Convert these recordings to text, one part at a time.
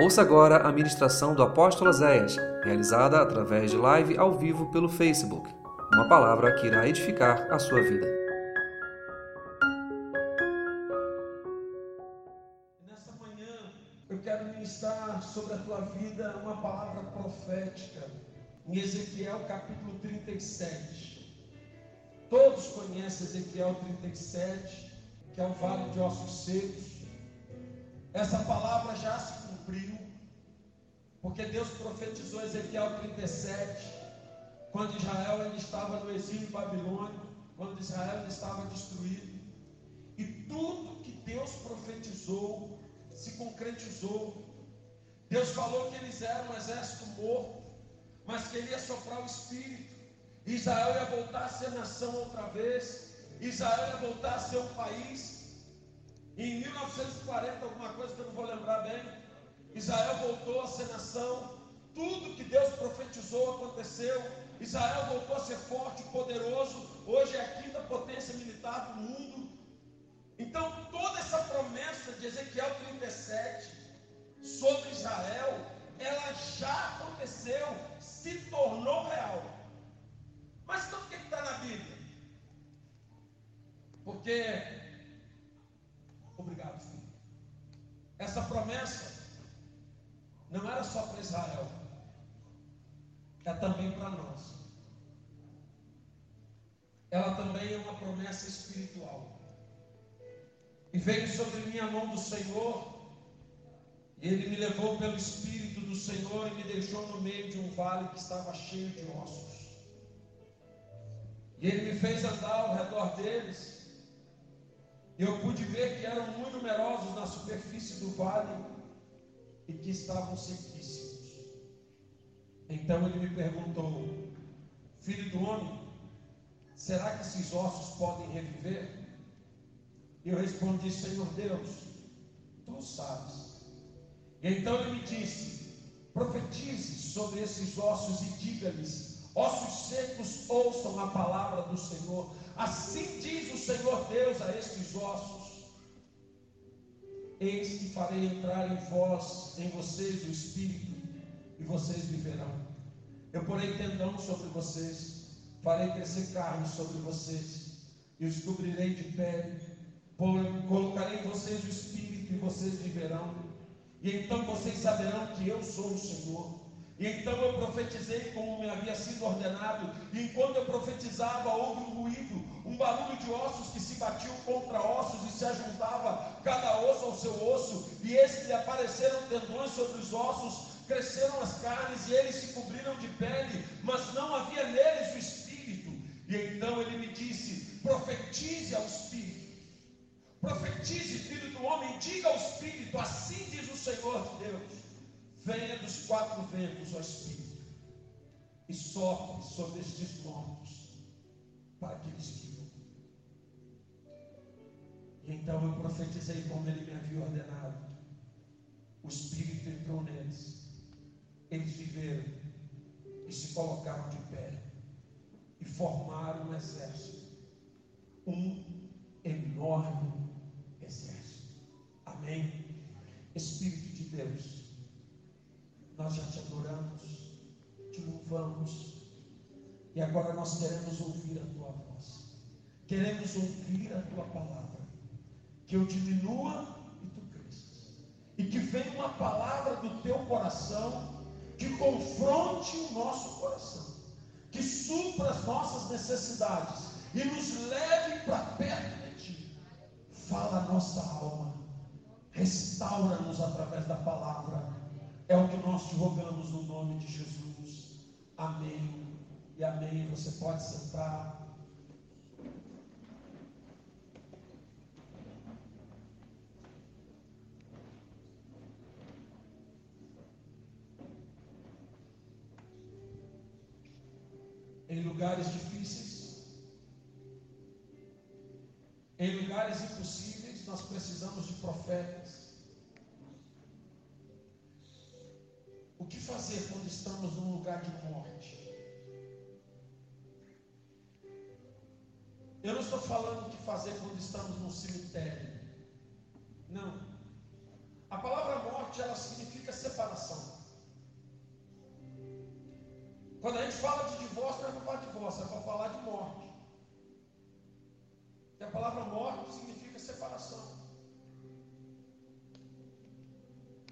Ouça agora a ministração do apóstolo Zéias, realizada através de live ao vivo pelo Facebook. Uma palavra que irá edificar a sua vida. Nessa manhã eu quero ministrar sobre a tua vida uma palavra profética em Ezequiel capítulo 37. Todos conhecem Ezequiel 37, que é o vale de ossos secos. Essa palavra já se cumpriu, porque Deus profetizou Ezequiel 37, quando Israel ainda estava no exílio babilônico, quando Israel ainda estava destruído. E tudo que Deus profetizou se concretizou. Deus falou que eles eram um exército morto, mas que ele ia soprar o espírito. Israel ia voltar a ser nação outra vez. Israel ia voltar a ser um país. Em 1940, alguma coisa que eu não vou lembrar bem, Israel voltou a ser nação, tudo que Deus profetizou aconteceu. Israel voltou a ser forte, poderoso, hoje é a quinta potência militar do mundo. Então, toda essa promessa de Ezequiel 37 sobre Israel, ela já aconteceu, se tornou real. Mas então por que está na Bíblia? Porque, obrigado, filho. Essa promessa não era só para Israel, é também para nós. Ela também é uma promessa espiritual. E veio sobre mim a mão do Senhor, e ele me levou pelo Espírito do Senhor e me deixou no meio de um vale que estava cheio de ossos. E ele me fez andar ao redor deles, eu pude ver que eram muito numerosos na superfície do vale e que estavam sequíssimos. Então ele me perguntou: Filho do homem, será que esses ossos podem reviver? E eu respondi: Senhor Deus, tu sabes. E então ele me disse: Profetize sobre esses ossos e diga-lhes: Ossos secos, ouçam a palavra do Senhor. Assim diz o Senhor Deus a estes ossos Eis que farei entrar em vós, em vocês, o Espírito, e vocês viverão. Eu porei tendão sobre vocês, farei crescer carne sobre vocês, e os cobrirei de pele, colocarei em vocês o Espírito, e vocês viverão. E então vocês saberão que eu sou o Senhor. E então eu profetizei como me havia sido ordenado. E enquanto eu profetizava, houve um ruído, um barulho de ossos que se batiam contra ossos e se ajuntava cada osso ao seu osso. E eis que apareceram tendões sobre os ossos, cresceram as carnes e eles se cobriram de pele, mas não havia neles o espírito. E então ele me disse: profetize ao espírito. Profetize, filho do homem, diga ao espírito, assim diz o Senhor de Deus venha dos quatro ventos, ó Espírito, e sopre sobre estes mortos, para que eles vivam. E então eu profetizei como ele me havia ordenado. O Espírito entrou neles, eles viveram e se colocaram de pé, e formaram um exército, um enorme exército. Amém? Espírito de Deus nós já te adoramos, te louvamos, e agora nós queremos ouvir a tua voz, queremos ouvir a tua palavra, que eu diminua e tu cresças, e que venha uma palavra do teu coração que confronte o nosso coração, que supra as nossas necessidades e nos leve para perto de ti. Fala a nossa alma, restaura-nos através da palavra é o que nós te rogamos no nome de Jesus. Amém. E amém. Você pode sentar. Em lugares difíceis, em lugares impossíveis, nós precisamos de profetas. O que fazer quando estamos num lugar de morte? Eu não estou falando o que fazer quando estamos num cemitério. Não. A palavra morte ela significa separação. Quando a gente fala de divórcio, não é para falar de divórcio, é para falar de morte. E a palavra morte significa separação.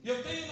E eu tenho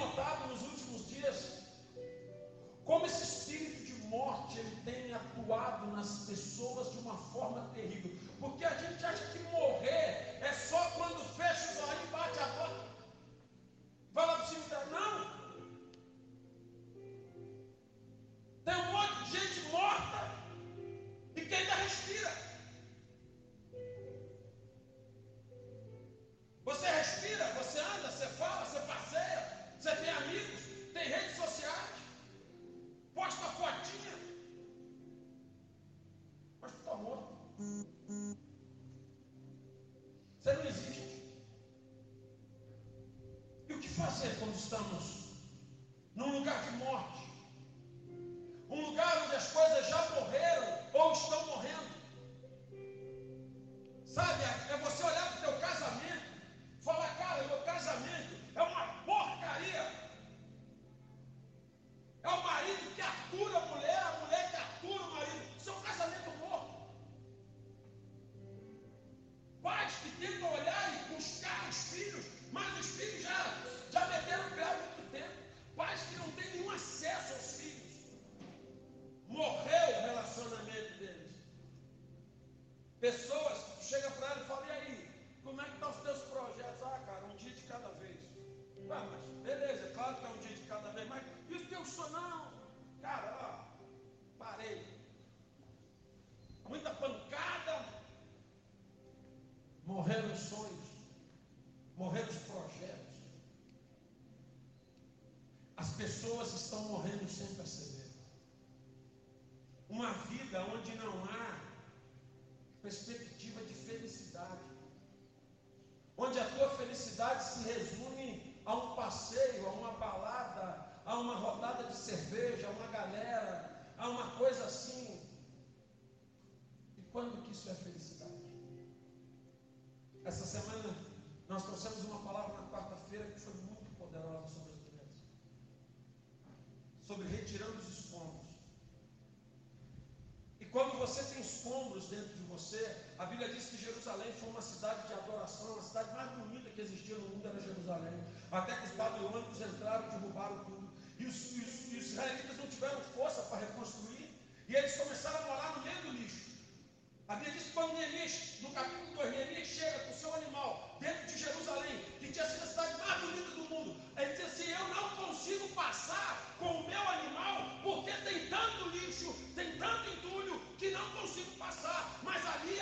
pessoas estão morrendo sem perceber. Uma vida onde não há perspectiva de felicidade. Onde a tua felicidade se resume a um passeio, a uma balada, a uma rodada de cerveja, a uma galera, a uma coisa assim. E quando que isso é felicidade? Essa semana nós trouxemos uma palavra na quarta-feira que foi muito poderosa sobre as mulheres. Sobre retirando os escombros. E quando você tem escombros dentro de você, a Bíblia diz que Jerusalém foi uma cidade de adoração, a cidade mais bonita que existia no mundo era Jerusalém. Até que os babilônicos entraram derrubaram tudo. E os, e os, e os israelitas não tiveram força para reconstruir. E eles começaram a morar no meio do lixo. A Bíblia diz que quando Neemias, no capítulo 2, Neemias chega com o seu animal dentro de Jerusalém, que tinha sido a cidade mais bonita do mundo, ele diz assim: Eu não consigo passar com o meu animal, porque tem tanto lixo, tem tanto entulho, que não consigo passar. Mas ali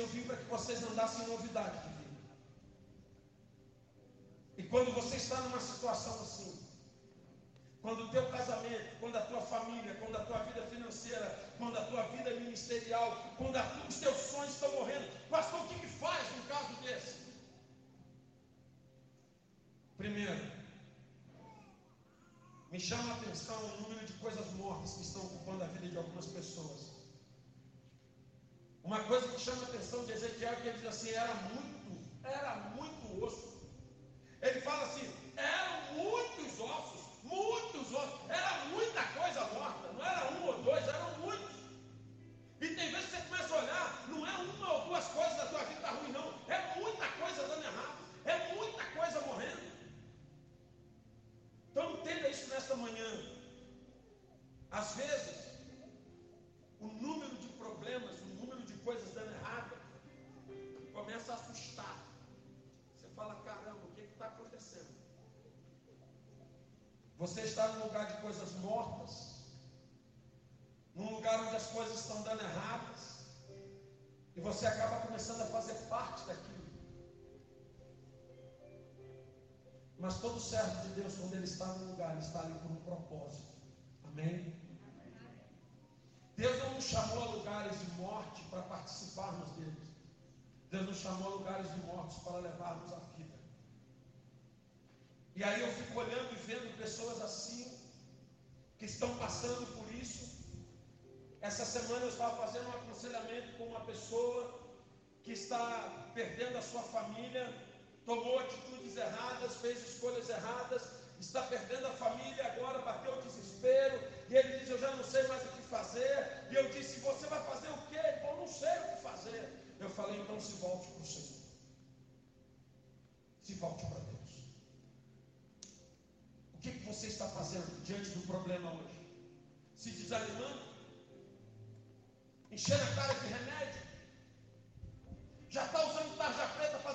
Eu vim para que vocês andassem em novidade de vida. E quando você está numa situação assim, quando o teu casamento, quando a tua família, quando a tua vida financeira, quando a tua vida ministerial, quando a, os teus sonhos estão morrendo, pastor, o que, que faz num caso desse? Primeiro, me chama a atenção o número de coisas mortas que estão ocupando a vida de algumas pessoas. Uma coisa que chama a atenção de Ezequiel é que ele diz assim: era muito, era muito osso. Ele fala assim: Você está num lugar de coisas mortas, num lugar onde as coisas estão dando erradas, e você acaba começando a fazer parte daquilo. Mas todo servo de Deus, quando ele está no lugar, ele está ali por um propósito. Amém? Deus não nos chamou a lugares de morte para participarmos deles. Deus nos chamou a lugares de mortes para levarmos a vida. E aí eu fico olhando e vendo pessoas assim, que estão passando por isso. Essa semana eu estava fazendo um aconselhamento com uma pessoa que está perdendo a sua família, tomou atitudes erradas, fez escolhas erradas, está perdendo a família agora, bateu o desespero, e ele diz: Eu já não sei mais o que fazer. E eu disse: Você vai fazer o quê? Falou: Não sei o que fazer. Eu falei: Então se volte para o Senhor, se volte para Deus. Você está fazendo diante do problema hoje? Se desanimando? Enchendo a cara de remédio? Já está usando tarja preta para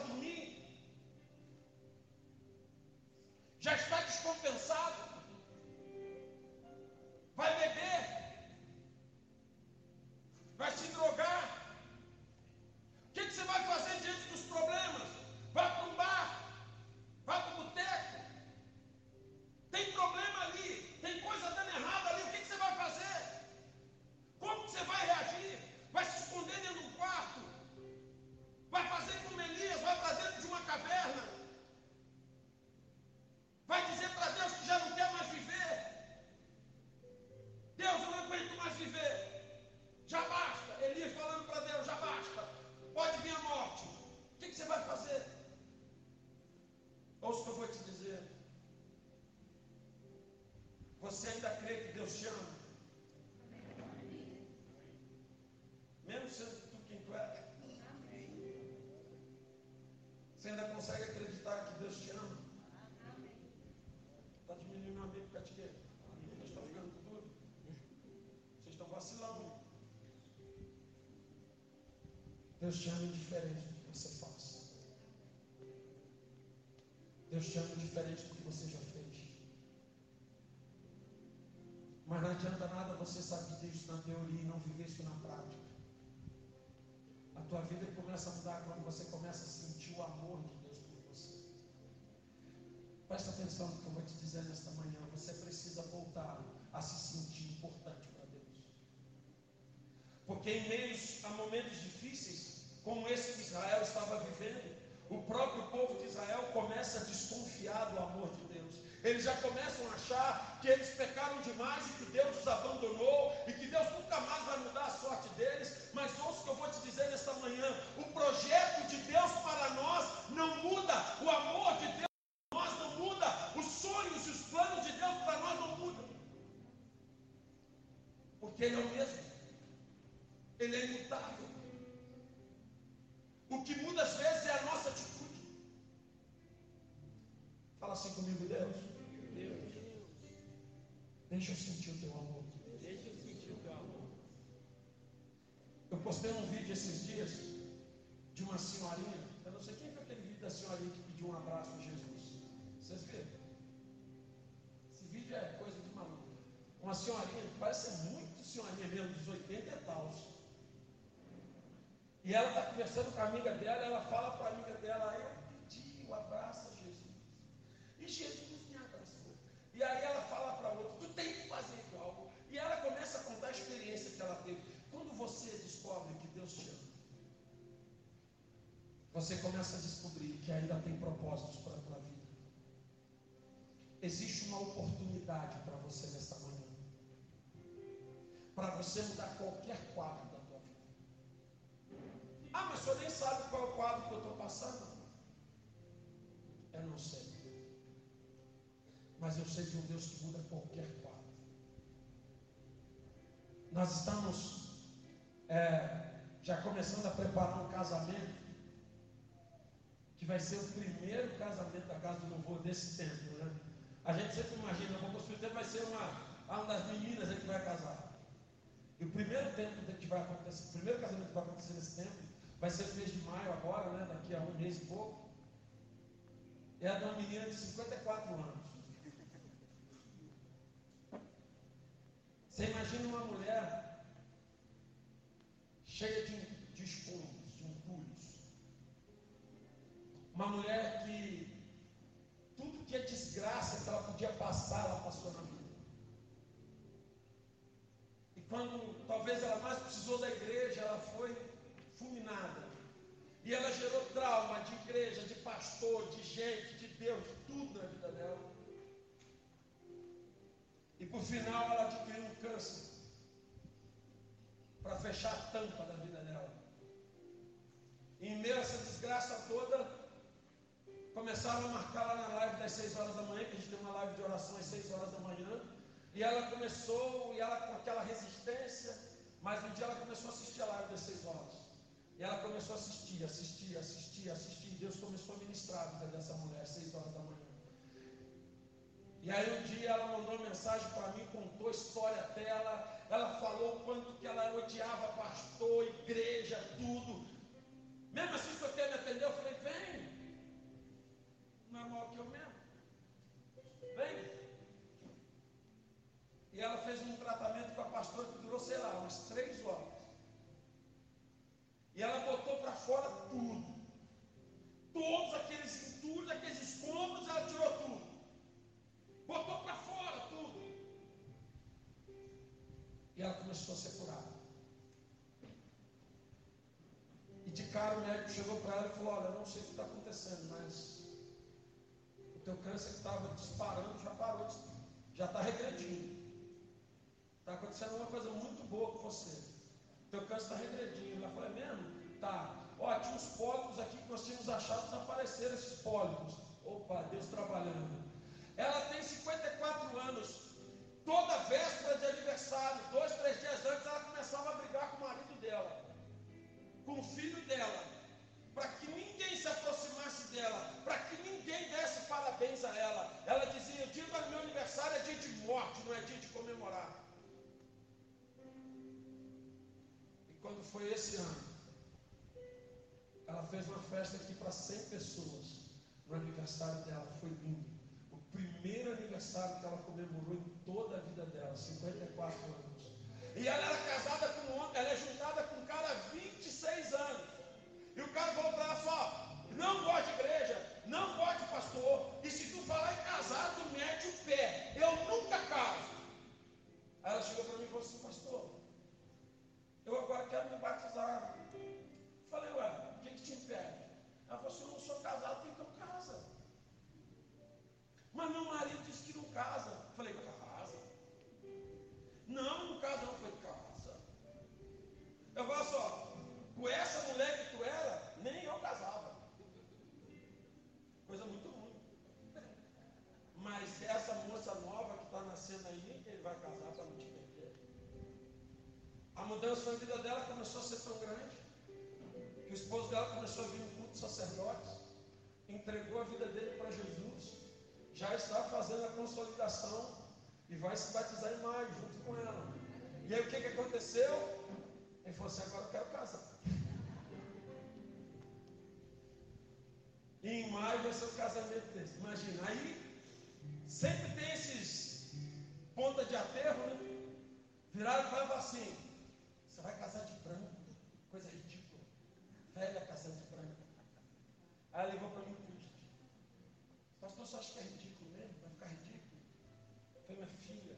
Deus te ama indiferente do que você faz. Deus te ama indiferente do que você já fez. Mas não adianta nada você saber disso na teoria e não viver isso na prática. A tua vida começa a mudar quando você começa a sentir o amor de Deus por você. Presta atenção no que eu vou te dizer nesta manhã. Você precisa voltar a se sentir importante para Deus. Porque em meios a momentos difíceis, como esse que Israel estava vivendo, o próprio povo de Israel começa a desconfiar do amor de Deus. Eles já começam a achar que eles pecaram demais e que Deus os abandonou e que Deus nunca mais vai mudar a sorte deles. Mas ouça o que eu vou te dizer nesta manhã: o projeto de Deus esses dias de uma senhorinha. Eu não sei quem foi aquele vídeo da senhorinha que pediu um abraço a Jesus. Vocês viram? Uma senhorinha, parece ser muito senhorinha mesmo, dos 80 e tal. E ela está conversando com a amiga dela, ela fala para a amiga dela, eu pedi o abraço a Jesus. E Jesus me abraçou. E aí ela fala para outra, tu tem que fazer igual. E ela começa a contar a experiência que ela teve. Quando você descobre que Deus te ama, você começa a descobrir que ainda tem propósitos para a tua vida. Existe uma oportunidade para você nesta manhã. Para você mudar qualquer quadro da tua vida. Ah, mas o senhor nem sabe qual é o quadro que eu estou passando? Eu não sei. Mas eu sei de um Deus que muda qualquer quadro. Nós estamos é, já começando a preparar um casamento que vai ser o primeiro casamento da casa do louvor desse tempo, né? A gente sempre imagina, vou construir o tempo, vai ser uma, uma das meninas que vai casar. E o primeiro tempo que vai acontecer, o primeiro casamento que vai acontecer nesse tempo, vai ser mês de maio agora, né? Daqui a um mês e pouco. É a de uma menina de 54 anos. Você imagina uma mulher cheia de, de escombros, Uma mulher que tudo que é desgraça que ela podia passar, ela passou na vida. E quando talvez ela mais precisou da igreja, ela foi fulminada. E ela gerou trauma de igreja, de pastor, de gente, de Deus, de tudo na vida dela. E por final ela adquiriu um câncer para fechar a tampa da vida dela. E em meio a essa desgraça toda, começaram a marcar lá na live das 6 horas da manhã, que a gente tem uma live de oração às 6 horas da manhã. E ela começou, e ela com aquela resistência, mas um dia ela começou a assistir a live das 6 horas. E ela começou a assistir, assistir, assistir, assistir. E Deus começou a ministrar a vida dessa mulher às 6 horas da manhã. E aí um dia ela mandou uma mensagem para mim, contou a história dela, ela falou quanto que ela odiava pastor, igreja, tudo. Mesmo assim, que eu tenho me atendeu, eu falei. Que eu mesmo. E ela fez um tratamento com a pastora que durou, sei lá, umas três horas. E ela botou para fora tudo. Todos aqueles entulhos, aqueles escombros, ela tirou tudo botou para fora tudo. E ela começou a ser curada. E de cara o médico chegou para ela e falou: Olha, não sei o que está acontecendo, mas câncer que estava disparando já parou, já está regredindo. Está acontecendo uma coisa muito boa com você. Teu câncer está regredindo. Ela falou: É mesmo? Tá. Ó, tinha uns pólipos aqui que nós tínhamos achado desapareceram esses pólipos. Opa, Deus trabalhando. Ela tem 54 anos. Toda véspera de aniversário, dois, três dias antes, ela começava a brigar com o marido dela, com o filho dela, para que ninguém se aproximasse dela, para que desse parabéns a ela. Ela dizia: o dia do meu aniversário é dia de morte, não é dia de comemorar. E quando foi esse ano, ela fez uma festa aqui para 100 pessoas. No aniversário dela, foi lindo primeiro aniversário que ela comemorou em toda a vida dela, 54 anos. E ela era casada com um homem, ela é juntada com um cara há 26 anos. E o cara falou para ela só, não gosta de igreja, não gosta na vida dela começou a ser tão grande que o esposo dela começou a vir no culto sacerdotes, entregou a vida dele para Jesus, já está fazendo a consolidação e vai se batizar em maio junto com ela. E aí o que, que aconteceu? Ele falou assim: agora eu quero casar. E em maio vai ser o casamento desse. Imagina, aí sempre tem esses ponta de aterro, né? Viraram e falaram assim: vai casar de branco. Coisa ridícula. Velha casando de branco. Aí levou para mim o custo. Pastor, só acha que é ridículo mesmo? Vai ficar ridículo? Foi minha filha.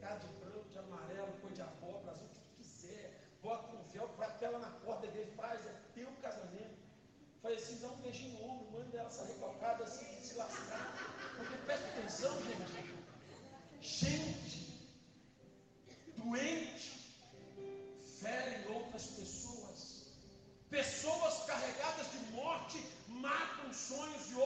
Tá de branco, de amarelo, cor de abóbora, azul, o que tu quiser. Bota um véu, ela na corda dele, faz, é teu casamento. Falei assim, dá um beijinho no ombro, manda ela sair recalcada, assim, se lascar. Porque presta atenção, gente. Gente, doente sonhos de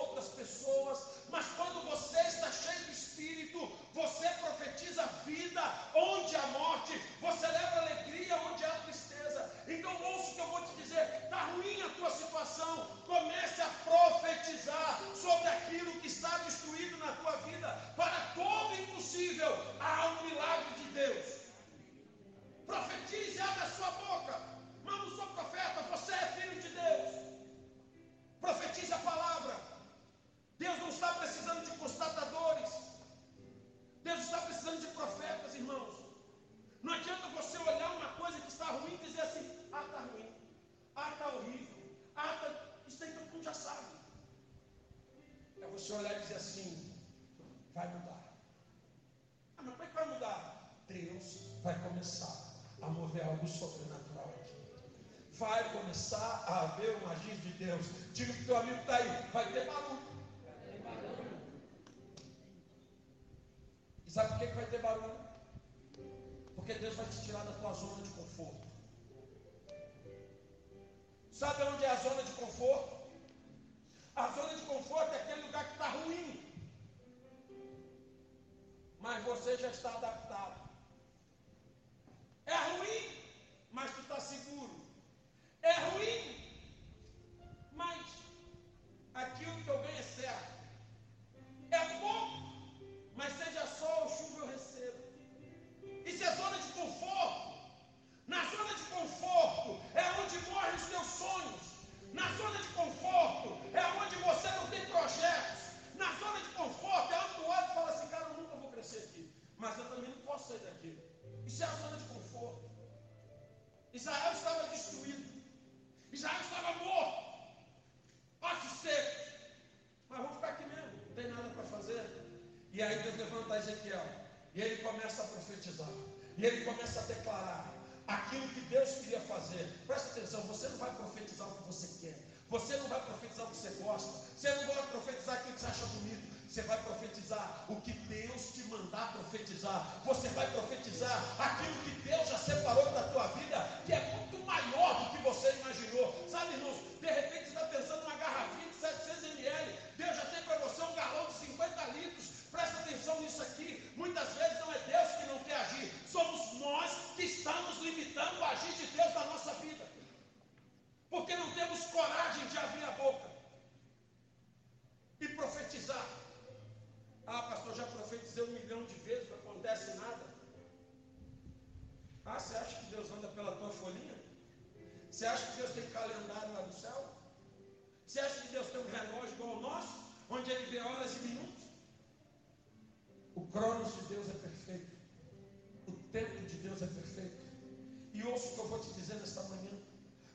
eu vou te dizer nesta manhã.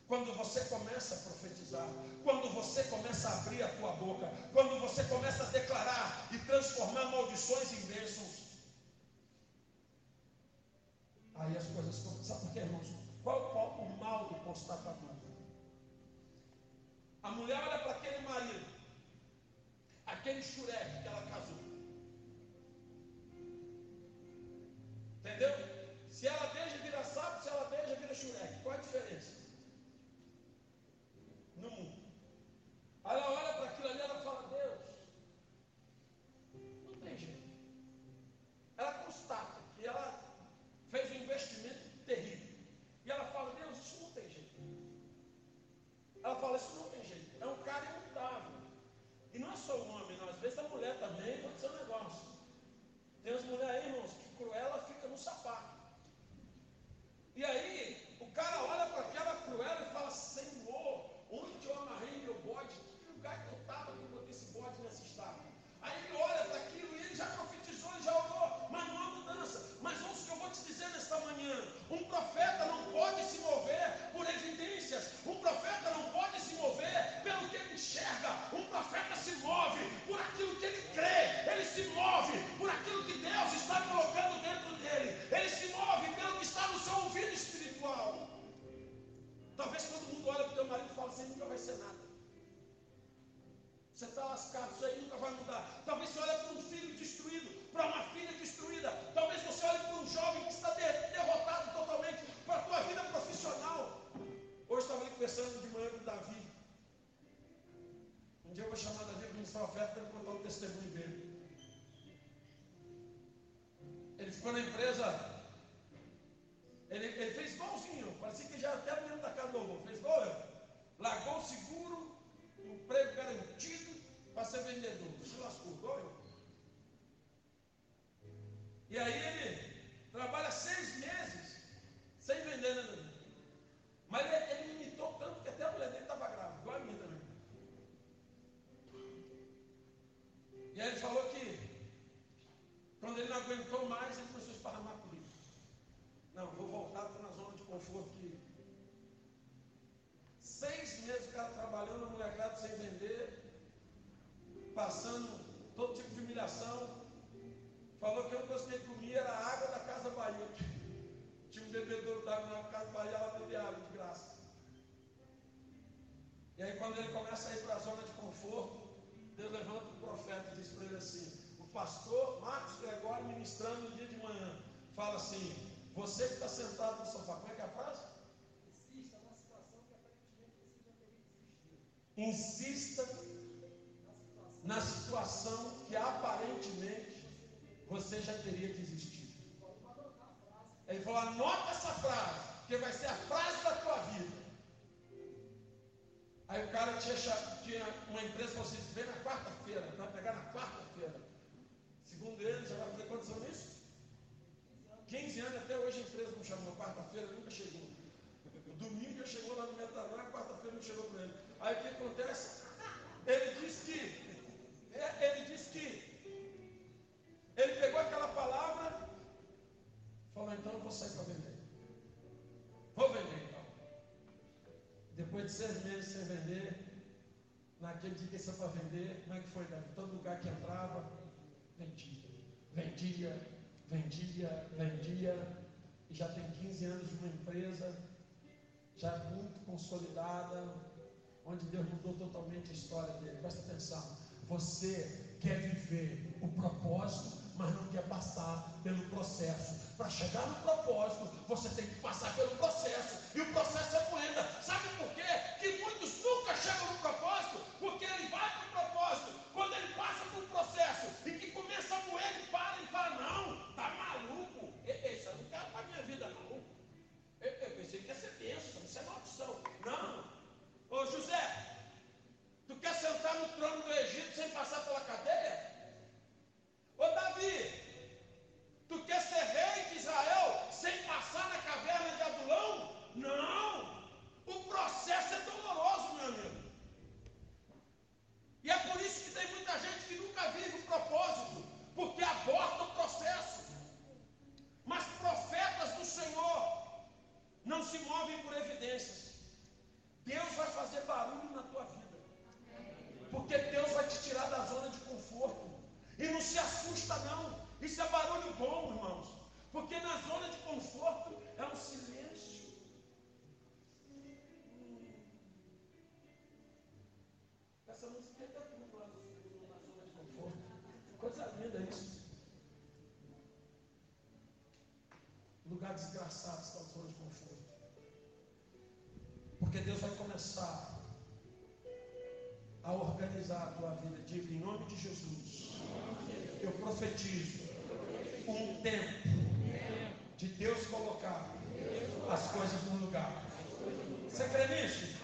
Quando você começa a profetizar, quando você começa a abrir a tua boca, quando você começa a declarar e transformar maldições em bênçãos, aí as coisas começam. Sabe por quê, irmãos? Qual, qual o mal do constatador? A mulher olha para aquele marido, aquele xureque que ela casou. Entendeu? Se ela deixa Ficou na empresa você que está sentado no sofá, como é que é a frase? Insista na situação que aparentemente você já teria Insista na situação que aparentemente você já teria desistido. Ele falou: anota essa frase, que vai ser a frase da tua vida. Aí o cara tinha, tinha uma empresa para você vem na quarta-feira, vai pegar na quarta-feira. Segundo ele, já vai fazer quantos anos isso? 15 anos, até hoje a empresa não chamou, quarta-feira nunca chegou. O domingo já chegou lá no Metanó, quarta-feira não chegou para ele. Aí o que acontece? Ele disse que, é, ele disse que, ele pegou aquela palavra, falou, então eu vou sair para vender. Vou vender então. Depois de seis meses sem vender, naquele dia que ele para vender, como é que foi? Todo lugar que entrava, vendia, vendia, vendia, vendia, e já tem 15 anos de uma empresa, já muito consolidada, onde Deus mudou totalmente a história dele. Presta atenção. Você quer viver o propósito, mas não quer passar pelo processo. Para chegar no propósito, você tem que passar pelo processo. E o processo é moeda. Sabe por quê? Que muitos nunca chegam no propósito, porque ele vai para o propósito. Quando ele passa por processo e que começa a moer, ele para e fala: Não, tá maluco. Esse eu não quero para a minha vida, não. Eu, eu pensei que ia ser bênção, isso é maldição. Não. Ô José, tu quer sentar no trono do Egito sem passar pela cadeia? Ô Davi, tu quer ser rei de Israel sem passar na caverna de Adulão? Não! O processo é doloroso, meu amigo. E é por isso que tem muita gente que nunca vive o propósito, porque aborta o processo. Mas profetas do Senhor não se movem por evidências. Deus vai fazer barulho na tua vida. Porque Deus vai te tirar da zona de conforto. E não se assusta, não. Isso é barulho bom, irmãos. Porque na zona de conforto é um silêncio. Essa música é tudo lá na zona de conforto. Coisa linda isso. Lugar desgraçado está na zona de conforto. Porque Deus vai começar a organizar a tua vida. Diga em nome de Jesus. Eu profetizo um tempo de Deus colocar as coisas no lugar. Você crê nisso?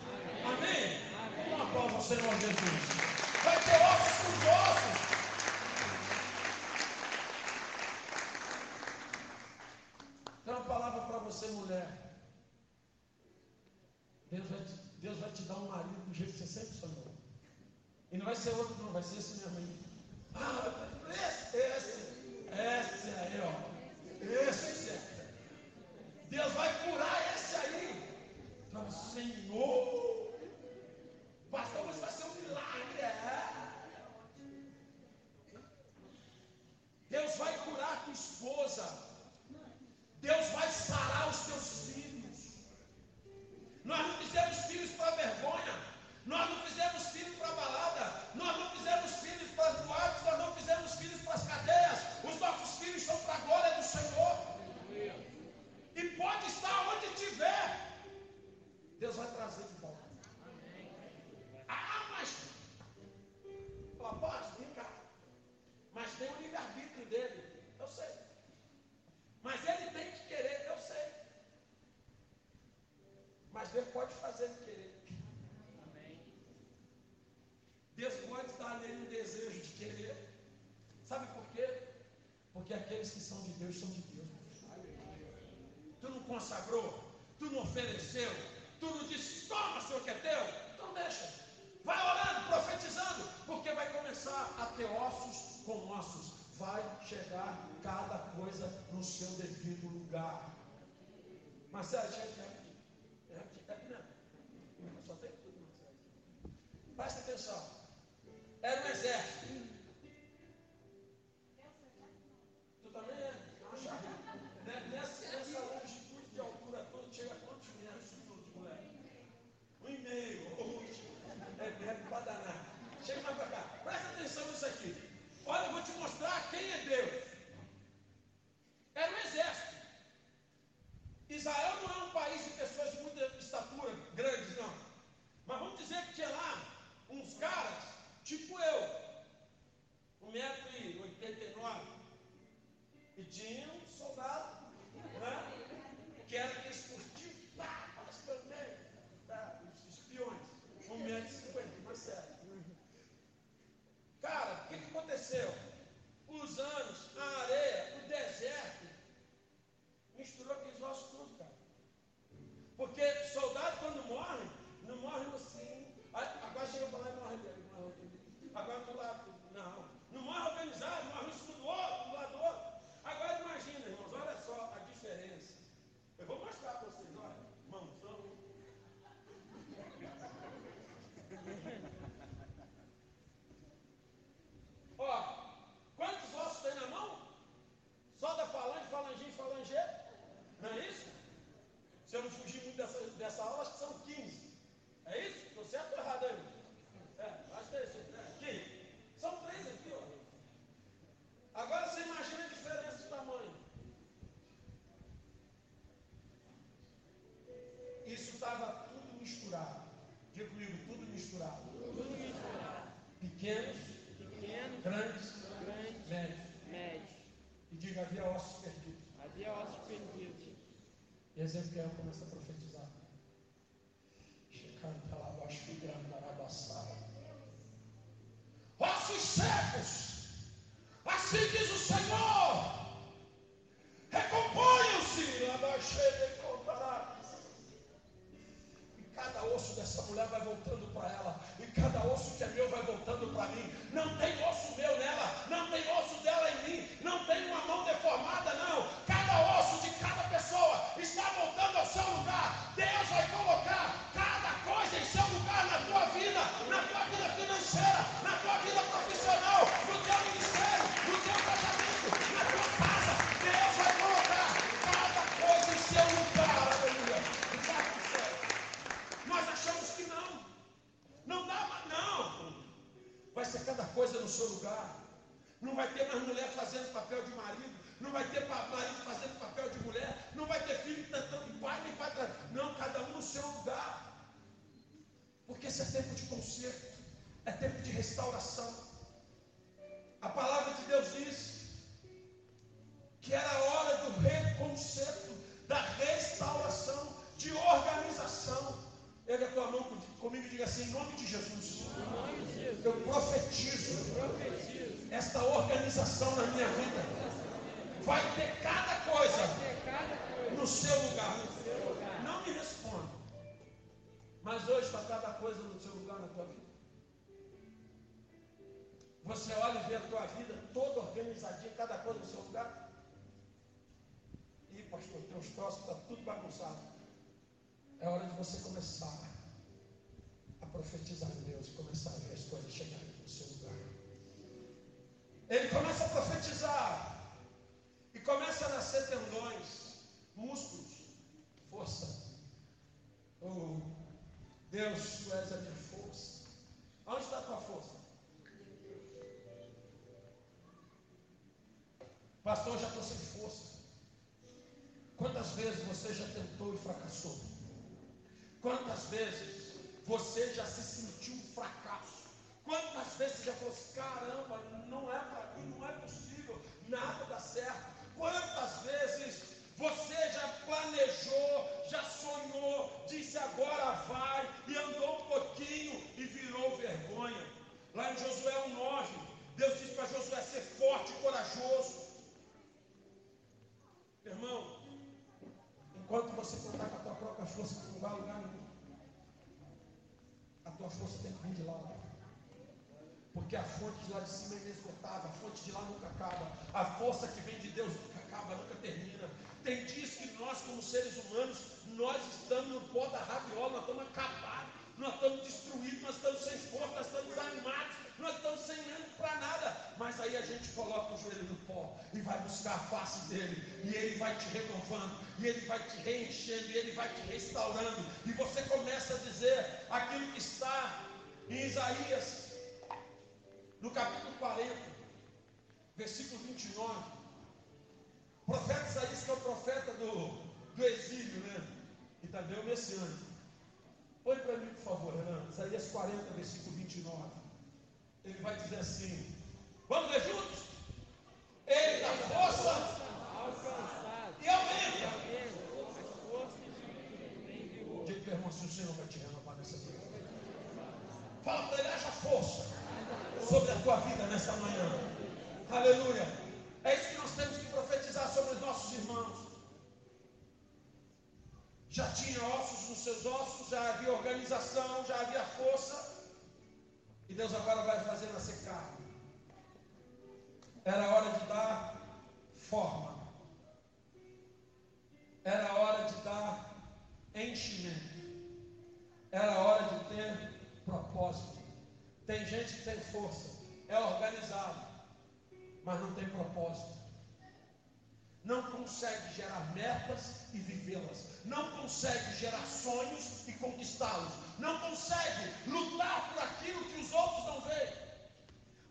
Amém? Uma palma ao Senhor Jesus. Vai ter ossos com ossos. Tem uma palavra para você, mulher. Deus vai, te, Deus vai te dar um marido do jeito que você sempre sonhou. E não vai ser outro, não, vai ser esse mesmo aí. Ah, esse, esse, esse aí, ó. Esse. Deus vai curar esse aí. Então, Senhor. Pastor, mas vai ser um milagre. É. Deus vai curar a tua esposa. Deus vai sarar os teus filhos. Nós não fizemos filhos para vergonha. aqueles que são de Deus são de Deus. Tu não consagrou, tu não ofereceu, tu não disse, toma, Senhor, que é teu. Então deixa. Vai orando, profetizando, porque vai começar a ter ossos com ossos. Vai chegar cada coisa no seu devido lugar. Marcelo, chega aqui. É aqui, é aqui não. Só tem tudo, Marcelo. Presta atenção. Era um exército. E tinha um soldado, né? Que era aquele esportivo, pá, mas também, tá? Os espiões, 1,50m, foi sério. Cara, o que, que aconteceu? Os anos diga, havia ossos perdidos. Havia ossos perdidos. E Ezequiel começa a profetizar. Ossos secos, assim diz o Senhor, recomponham-se, abaixei e encontrará. E cada osso dessa mulher vai voltando para ela. Deus, tu és a minha força. Onde está a tua força? Pastor, eu já estou sem força. Quantas vezes você já tentou e fracassou? Quantas vezes você já se sentiu um fracasso? Quantas vezes você já falou assim, caramba, não é para mim, não é possível, nada dá certo. Quantas vezes você já planejou, já sonhou, disse agora vai, Lá em Josué 1,9, Deus diz para Josué ser forte e corajoso. Irmão, enquanto você contar com a tua própria força, não vai lugar nenhum. A tua força tem que vir de lá. Porque a fonte de lá de cima é inesgotável, a fonte de lá nunca acaba. A força que vem de Deus nunca acaba, nunca termina. Tem dias que nós, como seres humanos, nós estamos no pó da rabiola, nós estamos acabados, nós estamos destruídos, nós estamos sem força, nós estamos desanimados, nós estamos sem ânimo para nada. Mas aí a gente coloca o joelho no pó e vai buscar a face dele, e ele vai te renovando, e ele vai te reenchendo, e ele vai te restaurando, e você começa a dizer aquilo que está em Isaías no capítulo 40, versículo 29, o profeta Isaías, que é o profeta do, do exílio, né? E também o messiânico. Põe para mim, por favor, Renan, Isaías 40, versículo 29. Ele vai dizer assim: Vamos ler juntos? Ele dá força Alcançado. e aumenta. Diga para o irmão, se o Senhor vai te renovar nessa vida. Fala para ele, haja força sobre a tua vida nessa manhã. Aleluia. É isso que nós temos que profetizar sobre os nossos irmãos. Já tinha ossos nos seus ossos, já havia organização, já havia força. E Deus agora vai fazer nascer carne. Era hora de dar forma. Era hora de dar enchimento. Era hora de ter propósito. Tem gente que tem força, é organizado, mas não tem propósito. Não consegue gerar metas e vivê-las. Não consegue gerar sonhos e conquistá-los. Não consegue lutar por aquilo que os outros não veem.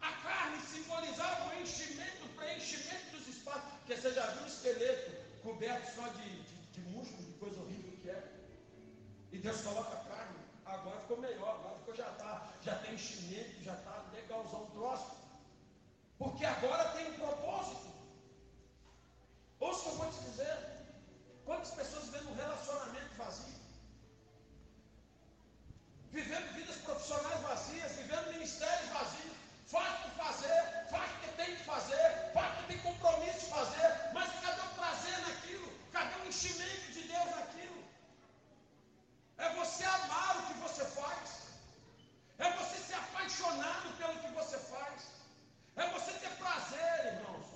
A carne simbolizava o enchimento, o preenchimento dos espaços. Porque você já viu um esqueleto coberto só de, de, de músculo, de coisa horrível que é. E Deus coloca a carne. Agora ficou melhor, agora ficou já tá, já tem enchimento, já está legalzão o troço. Porque agora tem um propósito. Ouça o que eu vou te dizer. Quantas pessoas vivendo um relacionamento vazio? Vivendo vidas profissionais vazias, vivendo ministérios vazios. Faz por fazer, faz porque tem que fazer, faz porque tem compromisso de fazer, mas cadê o prazer naquilo? Cadê o enchimento de Deus naquilo? É você amar o que você faz. É você ser apaixonado pelo que você faz. É você ter prazer, irmãos.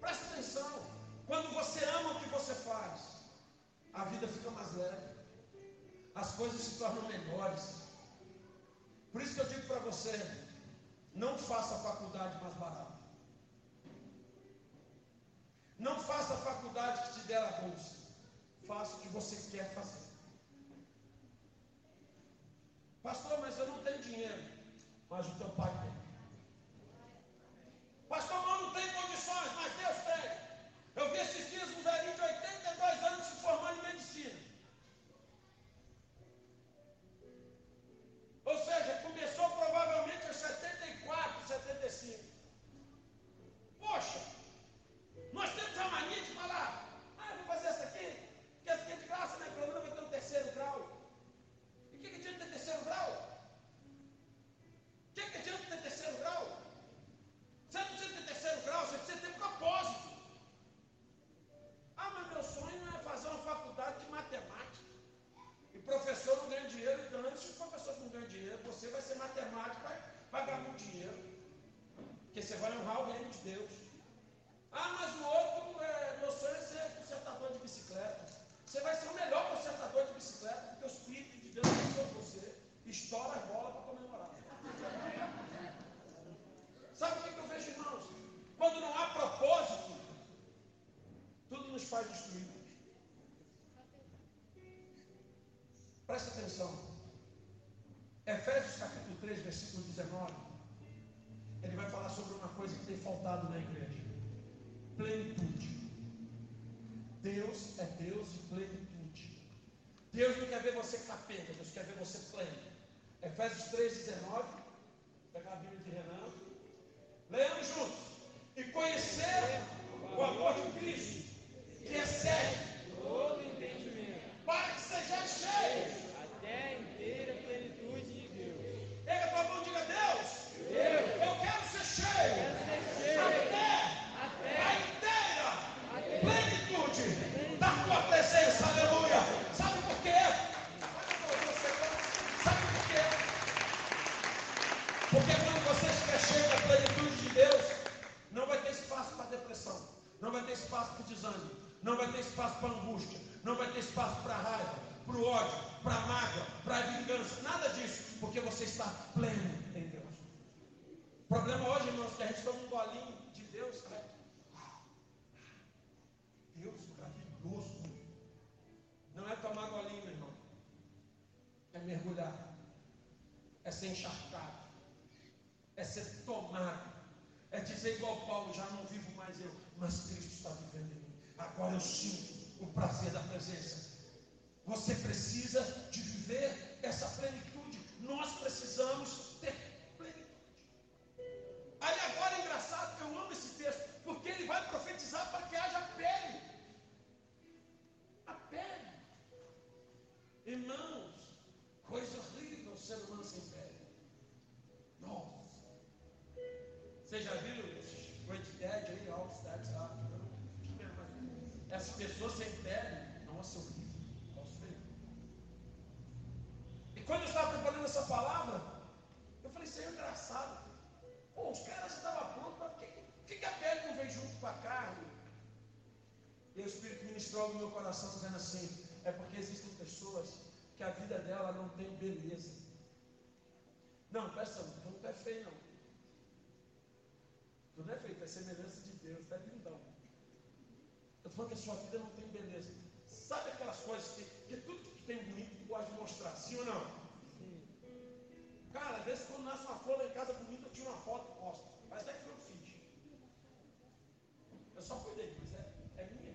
Presta atenção. Quando você ama o que você faz, a vida fica mais leve. As coisas se tornam melhores. Por isso que eu digo para você, não faça a faculdade mais barata. Não faça a faculdade que te der a bolsa. Faça o que você quer fazer. Pastor, mas eu não tenho dinheiro. Mas o teu pai tem. Pastor, mas eu não tenho condições, mas Deus tem. Eu vi esses dias um velhinho de 82 anos se formando em medicina. Ou seja, começou provavelmente aos 74, 75. Poxa, nós temos a mania de falar, ah, eu vou fazer essa aqui, que essa aqui é de graça, né? Pelo menos vai ter um terceiro grau. E o que, que adianta ter terceiro grau? O que, que adianta ter terceiro grau? Você não precisa ter terceiro grau, você precisa ter propósito. Ah, mas meu sonho é fazer uma faculdade de matemática. E professor não ganha dinheiro, então antes se o professor não ganha dinheiro, você vai ser matemático, vai, vai ganhar muito dinheiro. Porque você vai honrar o reino de Deus. Ah, mas o outro, é, meu sonho é ser consertador de bicicleta. Você vai ser o melhor consertador de bicicleta, porque o Espírito de Deus vai sobre você. Estoura as bolas para comemorar. Sabe o que eu vejo, irmãos? Quando não há propósito, tudo nos faz destruir. Presta atenção. Efésios capítulo 3, versículo 19. Ele vai falar sobre uma coisa que tem faltado na igreja: plenitude. Deus é Deus de plenitude. Deus não quer ver você capenga, Deus quer ver você pleno. Efésios 3, 19. Pegar a Bíblia de Renan. Leamos juntos. E conhecer o amor de Cristo, que excede todo entendimento, para que seja cheio. até a inteira plenitude de Deus. Pega a tua mão e diga, Deus, eu quero ser cheio. Até a inteira plenitude da tua presença, aleluia. Sabe por quê? Olha pra você, Sabe por quê? Porque quando você estiver cheio da plenitude de Deus, não vai ter espaço para depressão, não vai ter espaço para desânimo, não vai ter espaço para angústia, não vai ter espaço para raiva, para o ódio, para a mágoa, para a vingança, nada disso, porque você está pleno em Deus. O problema hoje, irmãos, que a gente toma um golinho de Deus, né? Deus maravilhoso. Não é tomar golinho, meu irmão. É mergulhar. É ser encharcado. É ser tomado. É dizer igual Paulo, já não vivo mais eu, mas Cristo está vivendo em mim. Agora eu sinto o prazer da presença. Você precisa de viver essa plenitude. Nós precisamos pessoas sem pele, nossa, horrível. Nossa, horrível. E quando eu estava preparando essa palavra, eu falei, isso é engraçado. Pô, os caras estavam prontos, mas por que, que, a pele não veio junto com a carne? E o Espírito ministrou no meu coração dizendo assim: é porque existem pessoas que a vida dela não tem beleza. Não, atenção, tu não é feio, não. Tu não é feio, tu é semelhança de Deus, tu é lindão. Que a sua vida não tem beleza. Sabe aquelas coisas que, que tudo que tem bonito tu pode mostrar, sim ou não? Cara, às vezes quando nasce uma flor em casa bonita, eu tiro uma foto e posto. Mas é que eu fiz. Eu só cuidei, mas é, é minha.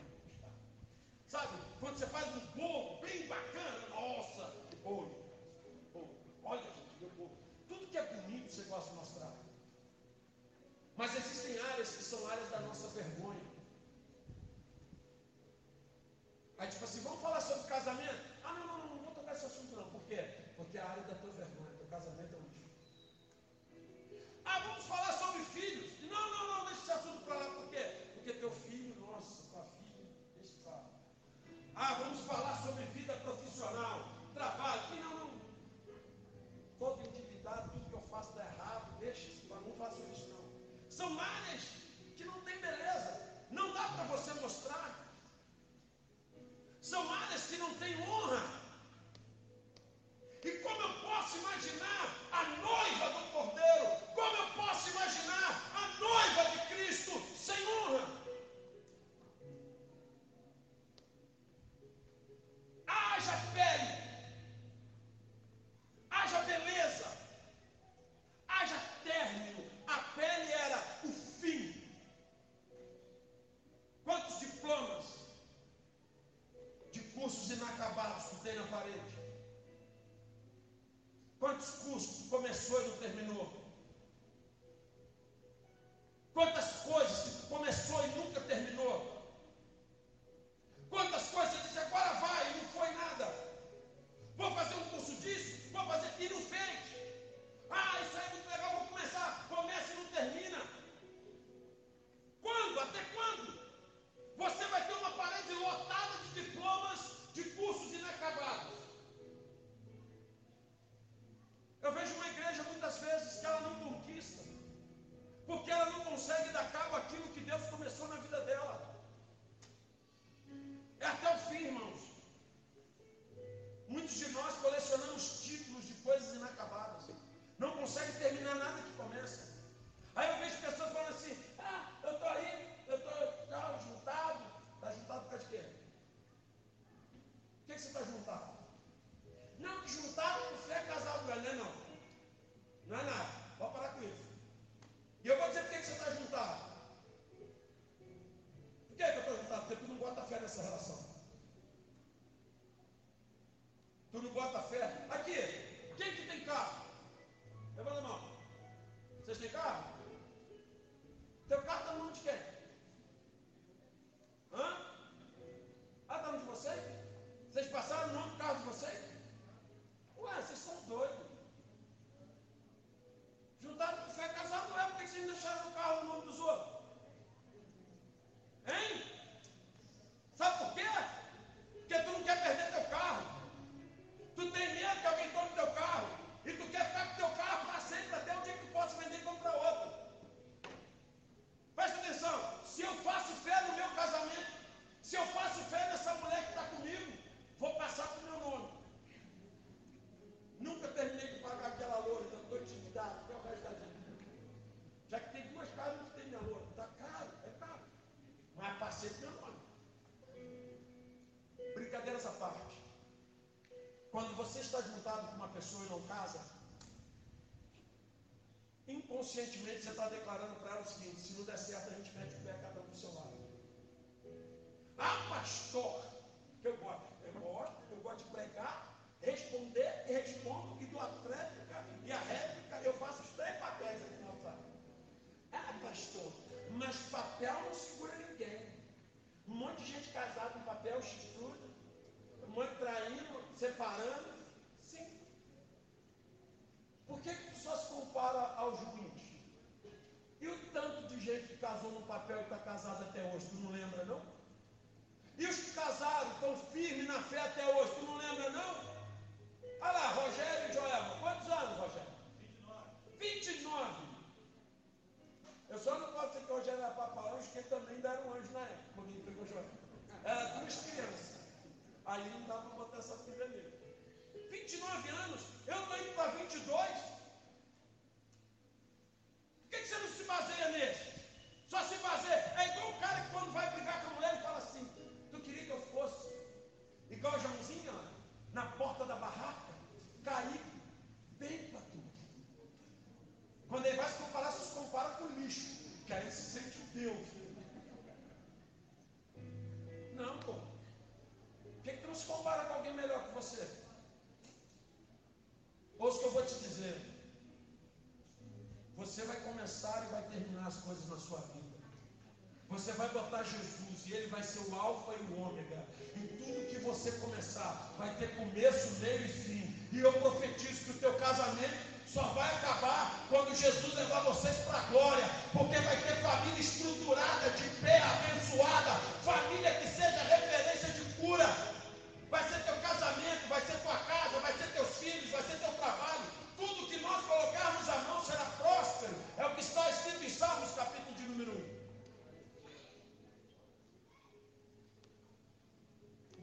Sabe, quando você faz um bolo bem bacana, nossa, que bolo. bolo. Olha que meu bolo. Tudo que é bonito você gosta de mostrar. Mas existem áreas que são áreas da nossa vergonha. Ah, vamos falar você está juntado com uma pessoa e não casa, inconscientemente você está declarando para ela o seguinte: se não der certo, a gente mete o pé cada um do seu lado. Ah, pastor, eu gosto, eu gosto, eu gosto de pregar, responder e respondo, e do a e a réplica, eu faço os três papéis aqui na altar. Ah, pastor, mas papel não segura ninguém. Um monte de gente casada em papel, estuda, mãe traindo, separando. Sim. Por que, que tu compara ao juiz? E o tanto de gente que casou no papel e está casado até hoje, tu não lembra não? E os que casaram, estão firmes na fé até hoje, tu não lembra não? Olha lá, Rogério e Joelma, quantos anos, Rogério? 29. 29. Eu só não posso dizer que o Rogério era papa anjo, porque também era um anjo na época, quando ele pegou Joelma. Era duas crianças. Aí não dá para botar essa filha nele. 29 anos, eu estou indo para 22. Por que, que você não se baseia nele? Só se baseia. É igual o cara que quando vai brigar com a mulher, ele fala assim: Tu queria que eu fosse igual o Joãozinho, na porta da barraca, cair bem para tu. Quando ele vai se comparar, se compara com lixo, que aí se sente o Deus. Não, pô. Por que, que tu não se compara com alguém melhor que você? Ouça o que eu vou te dizer. Você vai começar e vai terminar as coisas na sua vida. Você vai botar Jesus e ele vai ser o alfa e o ômega. Em tudo que você começar, vai ter começo, meio e fim. E eu profetizo que o teu casamento só vai acabar quando Jesus levar vocês para a glória, porque vai ter família estruturada, de pé, abençoada, família que seja referência de cura.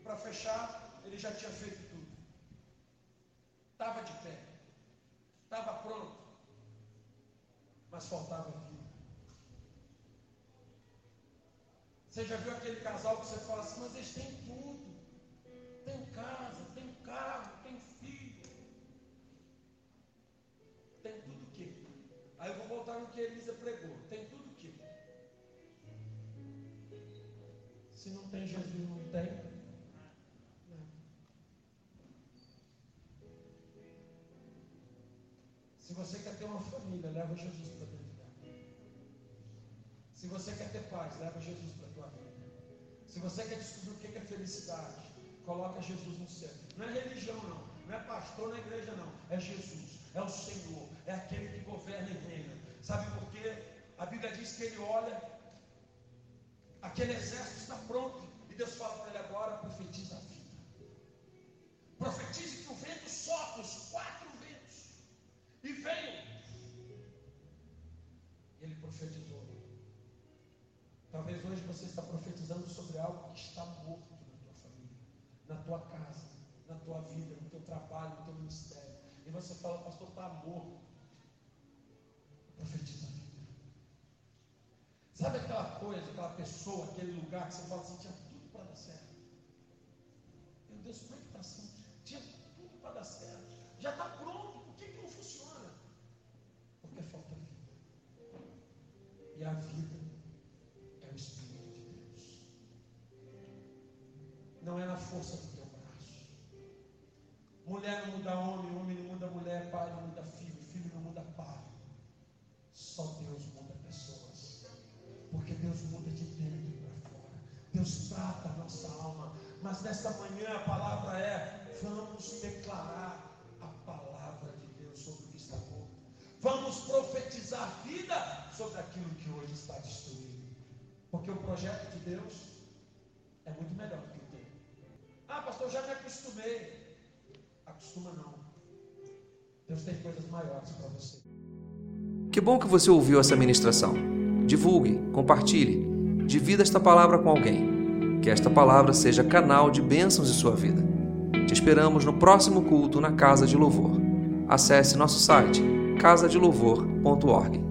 Para fechar, ele já tinha feito tudo. Estava de pé. Estava pronto. Mas faltava vida. Você já viu aquele casal que você fala assim, mas eles têm tudo. Tem casa, tem carro, tem filho. Tem tudo o quê? Aí eu vou voltar no que Elisa pregou. Tem tudo o quê? Se não tem Jesus, não tem. Ter uma família, leva Jesus para dentro dela. Se você quer ter paz, leva Jesus para a tua vida. Se você quer descobrir o que é felicidade, coloca Jesus no centro. Não é religião, não. Não é pastor na igreja, não. É Jesus. É o Senhor. É aquele que governa e reina. Sabe por quê? A Bíblia diz que ele olha, aquele exército está pronto. E Deus fala para ele agora: profetiza a vida. Profetize que o vento sopra os quatro ventos. E venham. Profetizou. Talvez hoje você está profetizando sobre algo que está morto na tua família, na tua casa, na tua vida, no teu trabalho, no teu ministério. E você fala, pastor, está morto. Profetiza a vida. Sabe aquela coisa, aquela pessoa, aquele lugar que você fala assim, tinha tudo para dar certo. Meu Deus, como é que está assim? Tinha tudo para dar certo. Já está pronto. Força do teu braço. Mulher não muda homem, homem não muda mulher, pai não muda filho, filho não muda pai. Só Deus muda pessoas. Porque Deus muda de dentro para fora. Deus trata a nossa alma. Mas nesta manhã a palavra é: vamos declarar a palavra de Deus sobre o que está morto. Vamos profetizar vida sobre aquilo que hoje está destruído. Porque o projeto de Deus é muito melhor Ah, pastor, já me acostumei. Acostuma não. Deus tem coisas maiores para você. Que bom que você ouviu essa ministração. Divulgue, compartilhe, divida esta palavra com alguém. Que esta palavra seja canal de bênçãos em sua vida. Te esperamos no próximo culto na Casa de Louvor. Acesse nosso site casadelouvor.org.